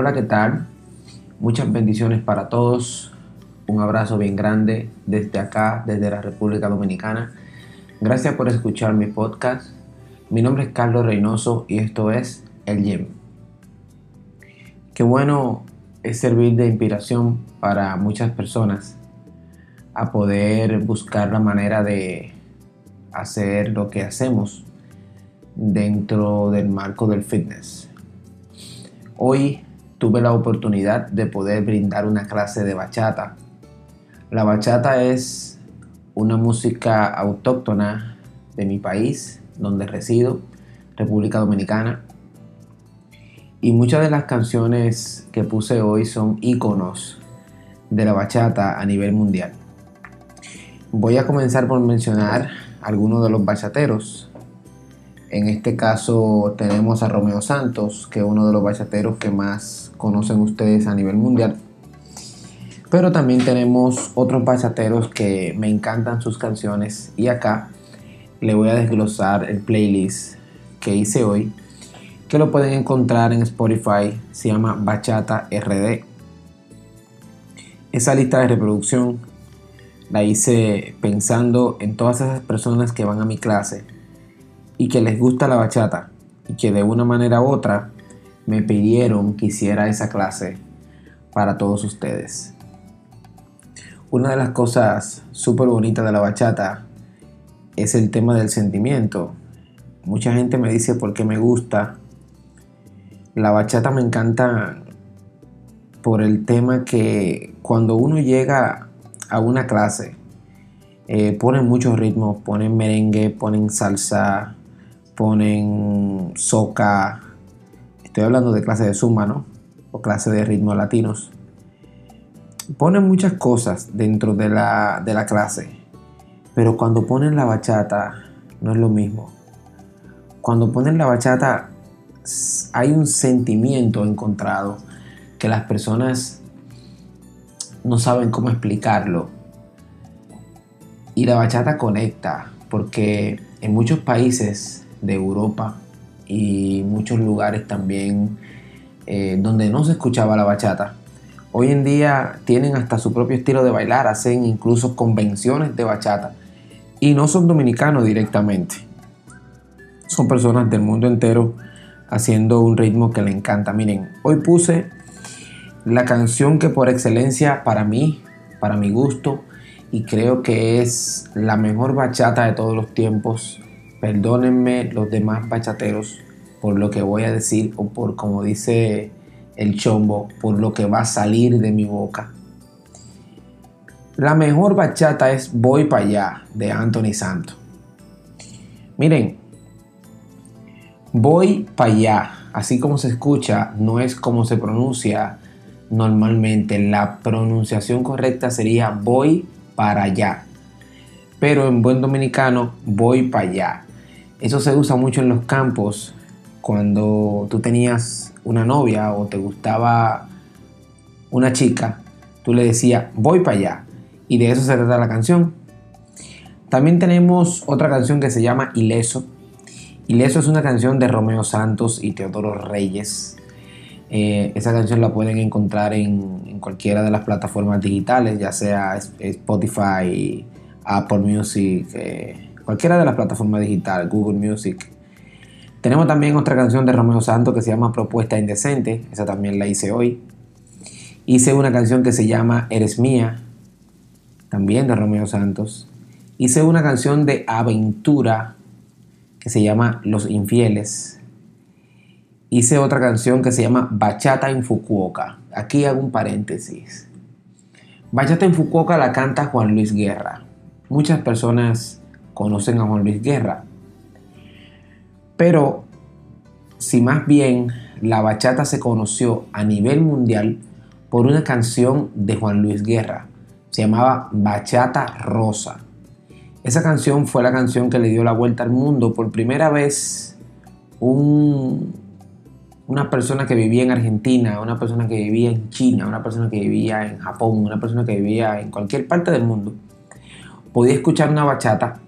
Hola, ¿qué tal? Muchas bendiciones para todos. Un abrazo bien grande desde acá, desde la República Dominicana. Gracias por escuchar mi podcast. Mi nombre es Carlos Reynoso y esto es El Gym. Qué bueno es servir de inspiración para muchas personas a poder buscar la manera de hacer lo que hacemos dentro del marco del fitness. Hoy tuve la oportunidad de poder brindar una clase de bachata. La bachata es una música autóctona de mi país, donde resido, República Dominicana. Y muchas de las canciones que puse hoy son íconos de la bachata a nivel mundial. Voy a comenzar por mencionar algunos de los bachateros en este caso tenemos a Romeo Santos, que es uno de los bachateros que más conocen ustedes a nivel mundial. Pero también tenemos otros bachateros que me encantan sus canciones y acá le voy a desglosar el playlist que hice hoy, que lo pueden encontrar en Spotify, se llama Bachata RD. Esa lista de reproducción la hice pensando en todas esas personas que van a mi clase y que les gusta la bachata y que de una manera u otra me pidieron que hiciera esa clase para todos ustedes. Una de las cosas súper bonitas de la bachata es el tema del sentimiento. Mucha gente me dice por qué me gusta. La bachata me encanta por el tema que cuando uno llega a una clase, eh, ponen muchos ritmos, ponen merengue, ponen salsa, ponen soca, estoy hablando de clase de suma, ¿no? O clase de ritmos latinos. Ponen muchas cosas dentro de la, de la clase, pero cuando ponen la bachata no es lo mismo. Cuando ponen la bachata hay un sentimiento encontrado que las personas no saben cómo explicarlo. Y la bachata conecta, porque en muchos países de Europa y muchos lugares también eh, donde no se escuchaba la bachata. Hoy en día tienen hasta su propio estilo de bailar, hacen incluso convenciones de bachata y no son dominicanos directamente. Son personas del mundo entero haciendo un ritmo que le encanta. Miren, hoy puse la canción que por excelencia para mí, para mi gusto, y creo que es la mejor bachata de todos los tiempos, Perdónenme los demás bachateros por lo que voy a decir o por como dice el chombo, por lo que va a salir de mi boca. La mejor bachata es Voy para allá de Anthony Santo. Miren, voy para allá, así como se escucha, no es como se pronuncia normalmente. La pronunciación correcta sería voy para allá. Pero en buen dominicano, voy para allá. Eso se usa mucho en los campos cuando tú tenías una novia o te gustaba una chica, tú le decías, voy para allá. Y de eso se trata la canción. También tenemos otra canción que se llama Ileso. Ileso es una canción de Romeo Santos y Teodoro Reyes. Eh, esa canción la pueden encontrar en, cualquiera de las plataformas digitales, ya sea Spotify, Apple Music, eh, cualquiera de las plataformas digitales, Google Music. Tenemos también otra canción de Romeo Santos que se llama Propuesta Indecente, esa también la hice hoy. Hice una canción que se llama Eres Mía, también de Romeo Santos. Hice una canción de aventura que se llama Los Infieles. Hice otra canción que se llama Bachata en Fukuoka. Aquí hago un paréntesis. Bachata en Fukuoka la canta Juan Luis Guerra. Muchas personas conocen a Juan Luis Guerra. Pero si más bien la bachata se conoció a nivel mundial por una canción de Juan Luis Guerra, se llamaba Bachata Rosa. Esa canción fue la canción que le dio la vuelta al mundo por primera vez un, una persona que vivía en Argentina, una persona que vivía en China, una persona que vivía en Japón, una persona que vivía en cualquier parte del mundo, podía escuchar una bachata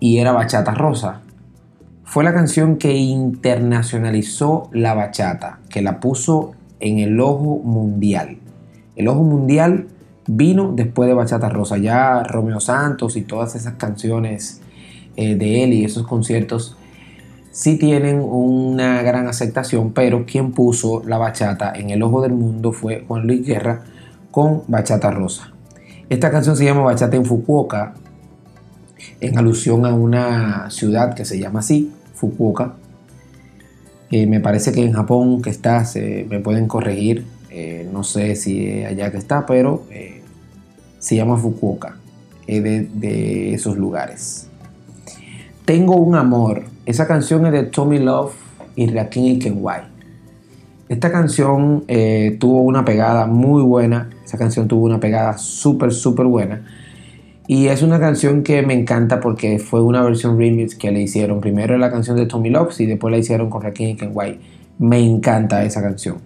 y era Bachata Rosa. Fue la canción que internacionalizó la bachata, que la puso en el ojo mundial. El ojo mundial vino después de Bachata Rosa. Ya Romeo Santos y todas esas canciones eh, de él y esos conciertos sí tienen una gran aceptación, pero quien puso la bachata en el ojo del mundo fue Juan Luis Guerra con Bachata Rosa. Esta canción se llama Bachata en Fukuoka, en alusión a una ciudad que se llama así, Fukuoka. me parece que en Japón que está, me pueden corregir, eh, no sé si allá que está, pero eh, se llama Fukuoka, es de, esos lugares. Tengo un amor, esa canción es de Tommy Love y Rakim Kenway. Esta canción eh, tuvo una pegada muy buena, esa canción tuvo una pegada súper, súper buena. Y es una canción que me encanta porque fue una versión remix que le hicieron. Primero la canción de Tommy Love y después la hicieron con Rakim y Kenway. Me encanta esa canción.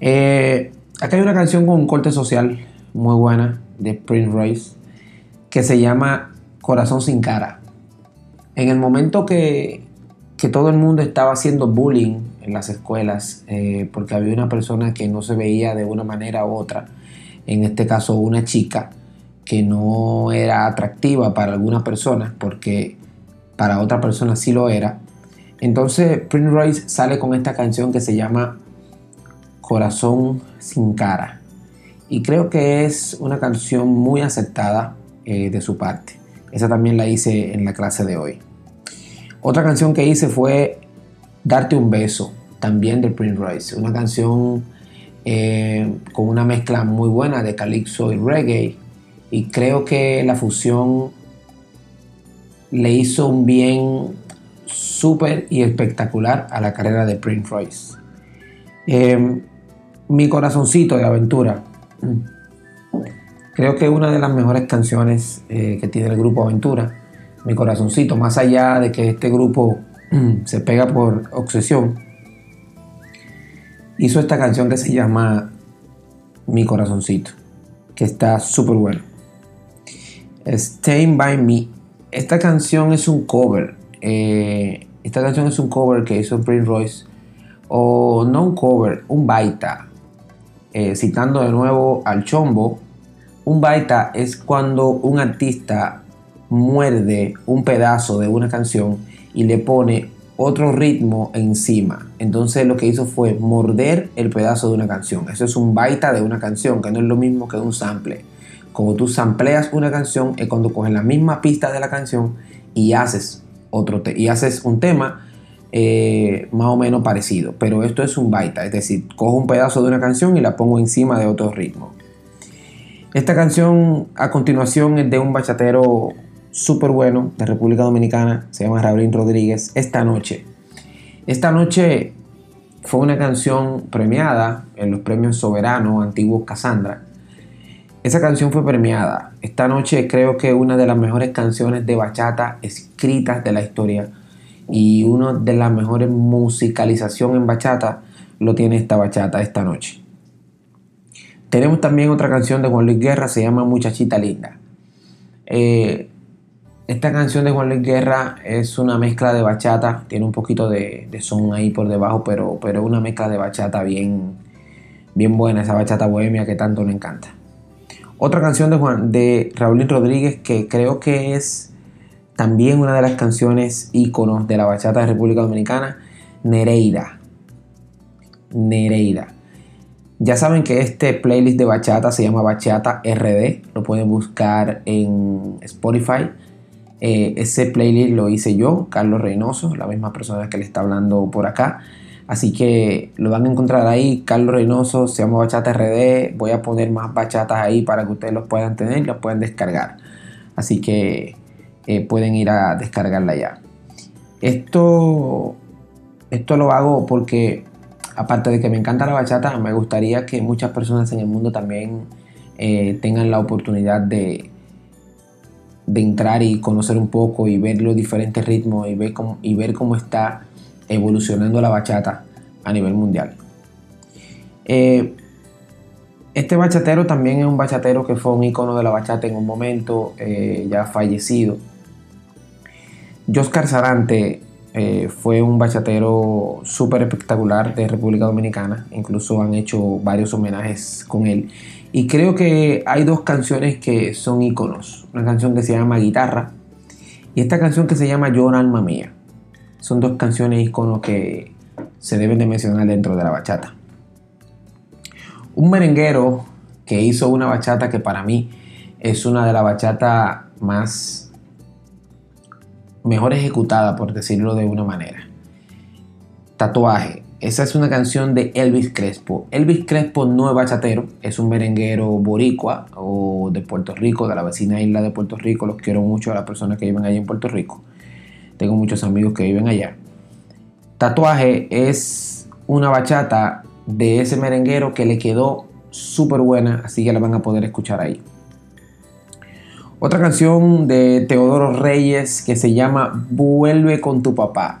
Eh, acá hay una canción con un corte social muy buena de Prince Royce que se llama Corazón sin cara. En el momento que, todo el mundo estaba haciendo bullying en las escuelas eh, porque había una persona que no se veía de una manera u otra, en este caso una chica que no era atractiva para algunas personas porque para otra persona sí lo era. Entonces Prince Royce sale con esta canción que se llama Corazón sin cara. Y creo que es una canción muy aceptada eh, de su parte. Esa también la hice en la clase de hoy. Otra canción que hice fue Darte un beso, también de Prince Royce. Una canción eh, con una mezcla muy buena de calypso y reggae. Y creo que la fusión le hizo un bien súper y espectacular a la carrera de Prince Royce. Eh, mi corazoncito de aventura. Creo que una de las mejores canciones eh, que tiene el grupo Aventura, Mi corazoncito, más allá de que este grupo se pega por obsesión, hizo esta canción que se llama Mi corazoncito, que está súper buena. Stay by Me. Esta canción es un cover. Eh, esta canción es un cover que hizo Prince Royce. O no un cover, un baita. Eh, citando de nuevo al chombo, un baita es cuando un artista muerde un pedazo de una canción y le pone otro ritmo encima. Entonces lo que hizo fue morder el pedazo de una canción. Eso es un baita de una canción, que no es lo mismo que un sample. Como tú sampleas una canción es cuando coges la misma pista de la canción y haces otro y haces un tema eh, más o menos parecido, pero esto es un baita, es decir, cojo un pedazo de una canción y la pongo encima de otro ritmo. Esta canción a continuación es de un bachatero súper bueno de República Dominicana, se llama Raúl Rodríguez, Esta Noche. Esta Noche fue una canción premiada en los premios Soberano Antiguos Casandra. Esa canción fue premiada. Esta noche creo que una de las mejores canciones de bachata escritas de la historia y una de las mejores musicalización en bachata lo tiene esta bachata esta noche. Tenemos también otra canción de Juan Luis Guerra, se llama Muchachita Linda. Eh, esta canción de Juan Luis Guerra es una mezcla de bachata, tiene un poquito de, son ahí por debajo, pero, pero una mezcla de bachata bien, bien buena, esa bachata bohemia que tanto le encanta. Otra canción de, Juan, de Raúl Rodríguez que creo que es también una de las canciones íconos de la bachata de República Dominicana, Nereida. Nereida. Ya saben que este playlist de bachata se llama Bachata RD, lo pueden buscar en Spotify. Eh, ese playlist lo hice yo, Carlos Reynoso, la misma persona que le está hablando por acá. Así que lo van a encontrar ahí, Carlos Reynoso, se llama Bachata RD. Voy a poner más bachatas ahí para que ustedes los puedan tener y los puedan descargar. Así que eh, pueden ir a descargarla ya. Esto, esto lo hago porque, aparte de que me encanta la bachata, me gustaría que muchas personas en el mundo también eh, tengan la oportunidad de, de entrar y conocer un poco y ver los diferentes ritmos y ver cómo, y ver cómo está evolucionando la bachata a nivel mundial. Eh, este bachatero también es un bachatero que fue un icono de la bachata en un momento, ya fallecido. Joscar Sarante eh, fue un bachatero súper espectacular de República Dominicana. Incluso han hecho varios homenajes con él. Y creo que hay dos canciones que son íconos. Una canción que se llama Guitarra y esta canción que se llama Yo, alma mía. Son dos canciones íconos que se deben de mencionar dentro de la bachata. Un merenguero que hizo una bachata que para mí es una de las bachatas más mejor ejecutada, por decirlo de una manera. Tatuaje. Esa es una canción de Elvis Crespo. Elvis Crespo no es bachatero, es un merenguero boricua o de Puerto Rico, de la vecina isla de Puerto Rico. Los quiero mucho a las personas que viven allá en Puerto Rico. Tengo muchos amigos que viven allá. Tatuaje es una bachata de ese merenguero que le quedó súper buena, así que la van a poder escuchar ahí. Otra canción de Teodoro Reyes que se llama Vuelve con tu papá.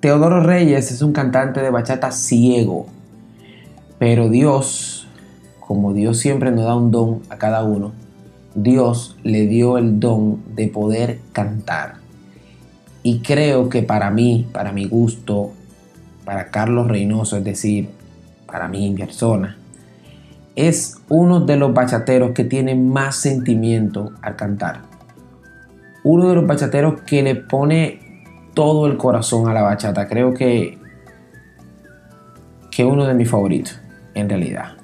Teodoro Reyes es un cantante de bachata ciego, pero Dios, como Dios siempre nos da un don a cada uno, Dios le dio el don de poder cantar. Y creo que para mí, para mi gusto, para Carlos Reynoso, es decir, para mí mi persona, es uno de los bachateros que tiene más sentimiento al cantar. Uno de los bachateros que le pone todo el corazón a la bachata. Creo que, que uno de mis favoritos, en realidad.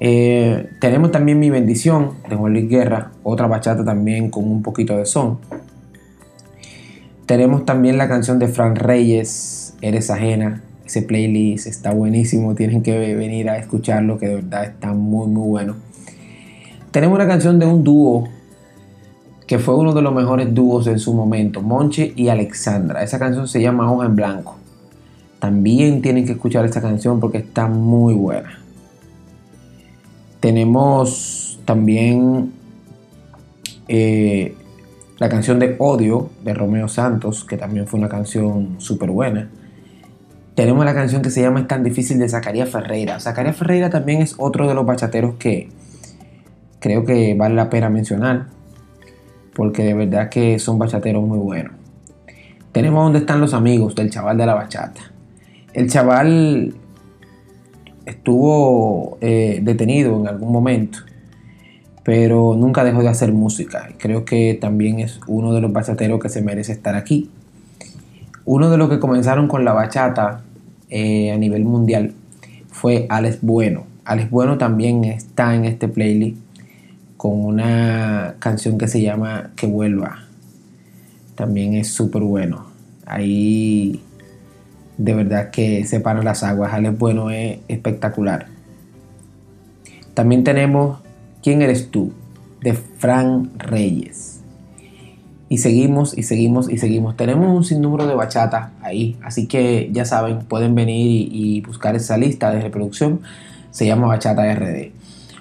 Eh, tenemos también Mi Bendición de Juan Luis Guerra, otra bachata también con un poquito de son. Tenemos también la canción de Fran Reyes, Eres Ajena, ese playlist está buenísimo, tienen que venir a escucharlo, que de verdad está muy, muy bueno. Tenemos una canción de un dúo que fue uno de los mejores dúos en su momento, Monche y Alexandra. Esa canción se llama Hoja en Blanco. También tienen que escuchar esta canción porque está muy buena. Tenemos también eh, la canción de Odio de Romeo Santos, que también fue una canción súper buena. Tenemos la canción que se llama Es tan difícil de Zacarías Ferreira. Zacarías Ferreira también es otro de los bachateros que creo que vale la pena mencionar. Porque de verdad que son bachateros muy buenos. Tenemos donde están los amigos del chaval de la bachata. El chaval estuvo eh, detenido en algún momento, pero nunca dejó de hacer música. Creo que también es uno de los bachateros que se merece estar aquí. Uno de los que comenzaron con la bachata eh, a nivel mundial fue Alex Bueno. Alex Bueno también está en este playlist con una canción que se llama Que vuelva. También es súper bueno. Ahí de verdad que separan las aguas. Alex Bueno es espectacular. También tenemos ¿Quién eres tú? de Fran Reyes. Y seguimos y seguimos y seguimos. Tenemos un sinnúmero de bachata ahí, así que ya saben, pueden venir y, buscar esa lista de reproducción. Se llama Bachata RD.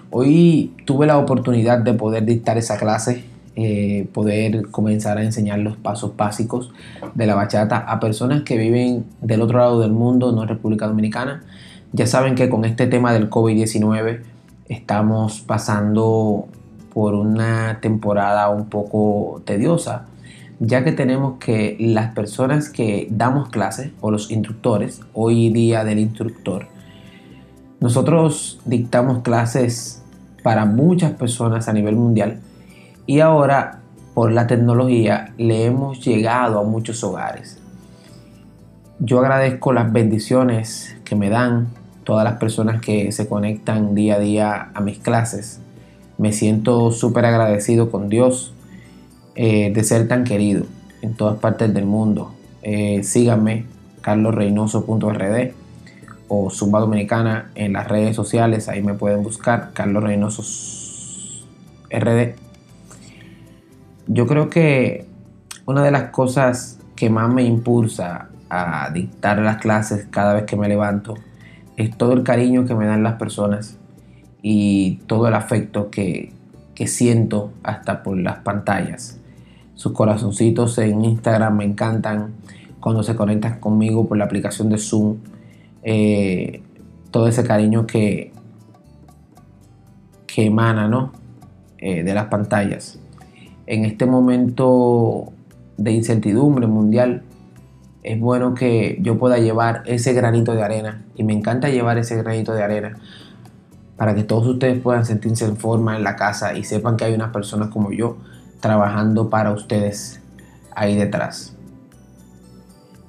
Hoy tuve la oportunidad de poder dictar esa clase, eh, poder comenzar a enseñar los pasos básicos de la bachata a personas que viven del otro lado del mundo, no en República Dominicana. Ya saben que con este tema del COVID-19 estamos pasando por una temporada un poco tediosa, ya que tenemos que las personas que damos clases o los instructores, hoy día del instructor, nosotros dictamos clases para muchas personas a nivel mundial y ahora por la tecnología le hemos llegado a muchos hogares. Yo agradezco las bendiciones que me dan todas las personas que se conectan día a día a mis clases me siento súper agradecido con Dios eh, de ser tan querido en todas partes del mundo. Eh, síganme, carlosreynoso.rd o Zumba Dominicana en las redes sociales, ahí me pueden buscar, Carlos Reynoso RD. Yo creo que una de las cosas que más me impulsa a dictar las clases cada vez que me levanto es todo el cariño que me dan las personas y todo el afecto que, siento hasta por las pantallas. Sus corazoncitos en Instagram me encantan cuando se conectan conmigo por la aplicación de Zoom. Eh, todo ese cariño que, que emana ¿no? Eh, de las pantallas. En este momento de incertidumbre mundial, es bueno que yo pueda llevar ese granito de arena. Y me encanta llevar ese granito de arena para que todos ustedes puedan sentirse en forma en la casa y sepan que hay unas personas como yo trabajando para ustedes ahí detrás.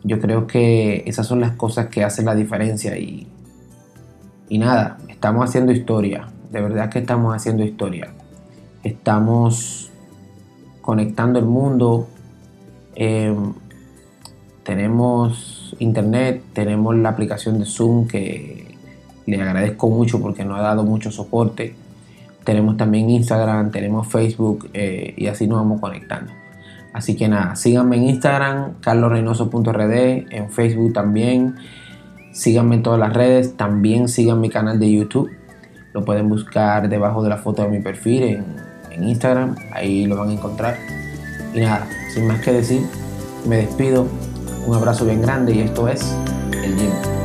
Yo creo que esas son las cosas que hacen la diferencia y, y nada, estamos haciendo historia, de verdad que estamos haciendo historia. Estamos conectando el mundo. Em, tenemos internet, tenemos la aplicación de Zoom que le agradezco mucho porque nos ha dado mucho soporte. Tenemos también Instagram, tenemos Facebook eh, y así nos vamos conectando. Así que nada, síganme en Instagram, carlosreynoso.rd, en Facebook también. Síganme en todas las redes, también sigan mi canal de YouTube. Lo pueden buscar debajo de la foto de mi perfil en, en Instagram, ahí lo van a encontrar. Y nada, sin más que decir, me despido. Un abrazo bien grande y esto es El Gym.